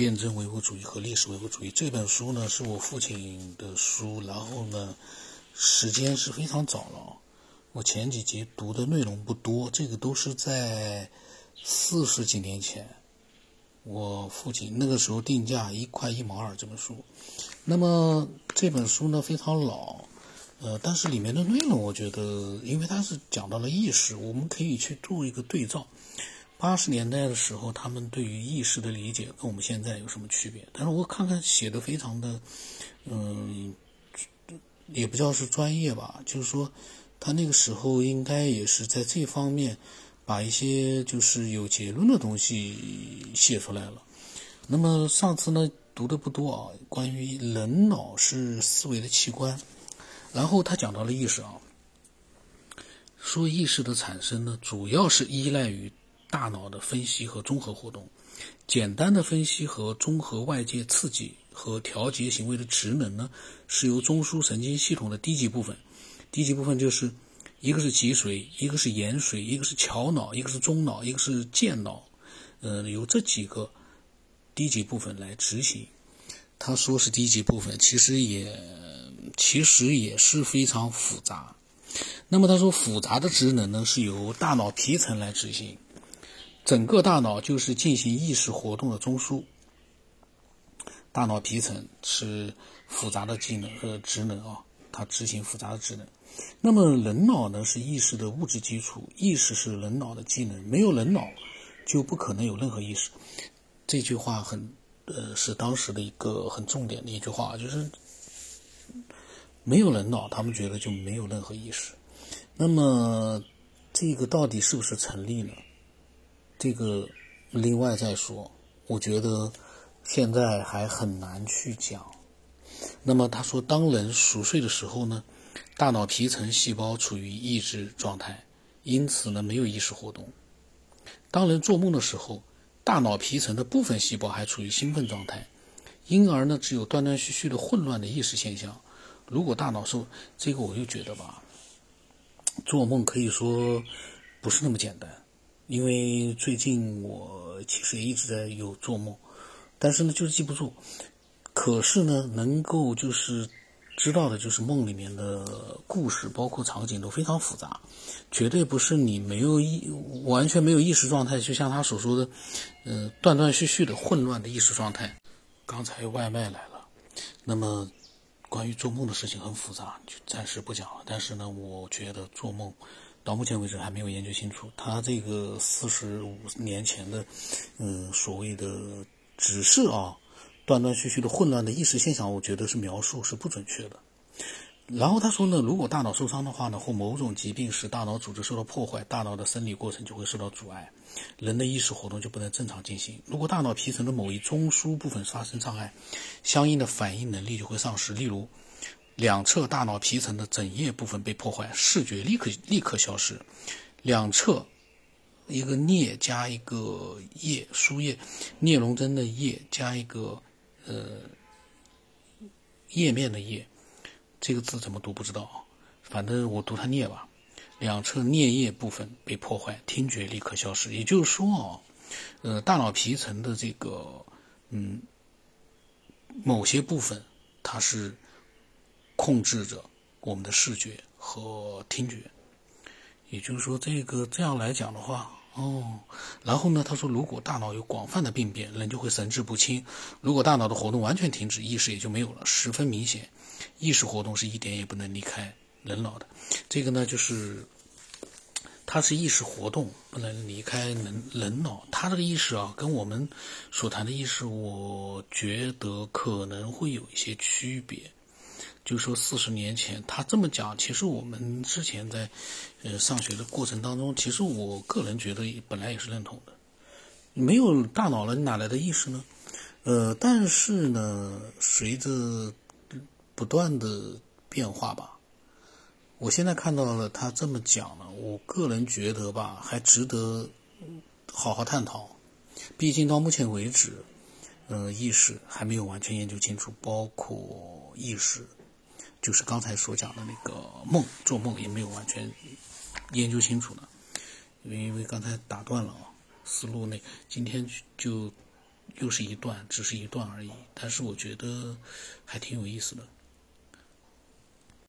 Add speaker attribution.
Speaker 1: 辩证唯物主义和历史唯物主义》这本书呢，是我父亲的书，然后呢，时间是非常早了。我前几节读的内容不多，这个都是在四十几年前，我父亲那个时候定价一块一毛二这本书。那么这本书呢非常老，呃，但是里面的内容我觉得，因为它是讲到了意识，我们可以去做一个对照。八十年代的时候，他们对于意识的理解跟我们现在有什么区别？但是我看看写的非常的，嗯，也不叫是专业吧，就是说他那个时候应该也是在这方面把一些就是有结论的东西写出来了。那么上次呢读的不多啊，关于人脑是思维的器官，然后他讲到了意识啊，说意识的产生呢，主要是依赖于。大脑的分析和综合活动，简单的分析和综合外界刺激和调节行为的职能呢，是由中枢神经系统的低级部分，低级部分就是一个是脊髓，一个是延髓，一个是桥脑，一个是中脑，一个是间脑，呃，由这几个低级部分来执行。他说是低级部分，其实也其实也是非常复杂。那么他说复杂的职能呢，是由大脑皮层来执行。整个大脑就是进行意识活动的中枢。大脑皮层是复杂的技能和职能啊，它执行复杂的职能。那么人脑呢是意识的物质基础，意识是人脑的技能，没有人脑就不可能有任何意识。这句话很呃是当时的一个很重点的一句话，就是没有人脑，他们觉得就没有任何意识。那么这个到底是不是成立呢？这个另外再说，我觉得现在还很难去讲。那么他说，当人熟睡的时候呢，大脑皮层细胞处于抑制状态，因此呢没有意识活动。当人做梦的时候，大脑皮层的部分细胞还处于兴奋状态，因而呢只有断断续续的混乱的意识现象。如果大脑受这个，我就觉得吧，做梦可以说不是那么简单。因为最近我其实一直在有做梦，但是呢就是记不住。可是呢，能够就是知道的就是梦里面的故事，包括场景都非常复杂，绝对不是你没有意完全没有意识状态，就像他所说的，嗯，断断续续的混乱的意识状态。刚才外卖来了，那么关于做梦的事情很复杂，就暂时不讲了。但是呢，我觉得做梦。到目前为止还没有研究清楚，他这个四十五年前的，嗯，所谓的只是啊，断断续续的混乱的意识现象，我觉得是描述是不准确的。然后他说呢，如果大脑受伤的话呢，或某种疾病使大脑组织受到破坏，大脑的生理过程就会受到阻碍，人的意识活动就不能正常进行。如果大脑皮层的某一中枢部分发生障碍，相应的反应能力就会丧失，例如。两侧大脑皮层的枕叶部分被破坏，视觉立刻立刻消失。两侧一个颞加一个叶，输液，颞龙针的叶加一个呃叶面的叶，这个字怎么读不知道啊？反正我读它颞吧。两侧颞叶部分被破坏，听觉立刻消失。也就是说啊，呃，大脑皮层的这个嗯某些部分它是。控制着我们的视觉和听觉，也就是说，这个这样来讲的话，哦，然后呢，他说，如果大脑有广泛的病变，人就会神志不清；如果大脑的活动完全停止，意识也就没有了，十分明显。意识活动是一点也不能离开人脑的。这个呢，就是它是意识活动不能离开人人脑。它这个意识啊，跟我们所谈的意识，我觉得可能会有一些区别。就说四十年前他这么讲，其实我们之前在，呃，上学的过程当中，其实我个人觉得本来也是认同的。没有大脑了，你哪来的意识呢？呃，但是呢，随着不断的变化吧，我现在看到了他这么讲了，我个人觉得吧，还值得好好探讨。毕竟到目前为止，呃，意识还没有完全研究清楚，包括意识。就是刚才所讲的那个梦，做梦也没有完全研究清楚呢，因为因为刚才打断了啊，思路那今天就又是一段，只是一段而已。但是我觉得还挺有意思的。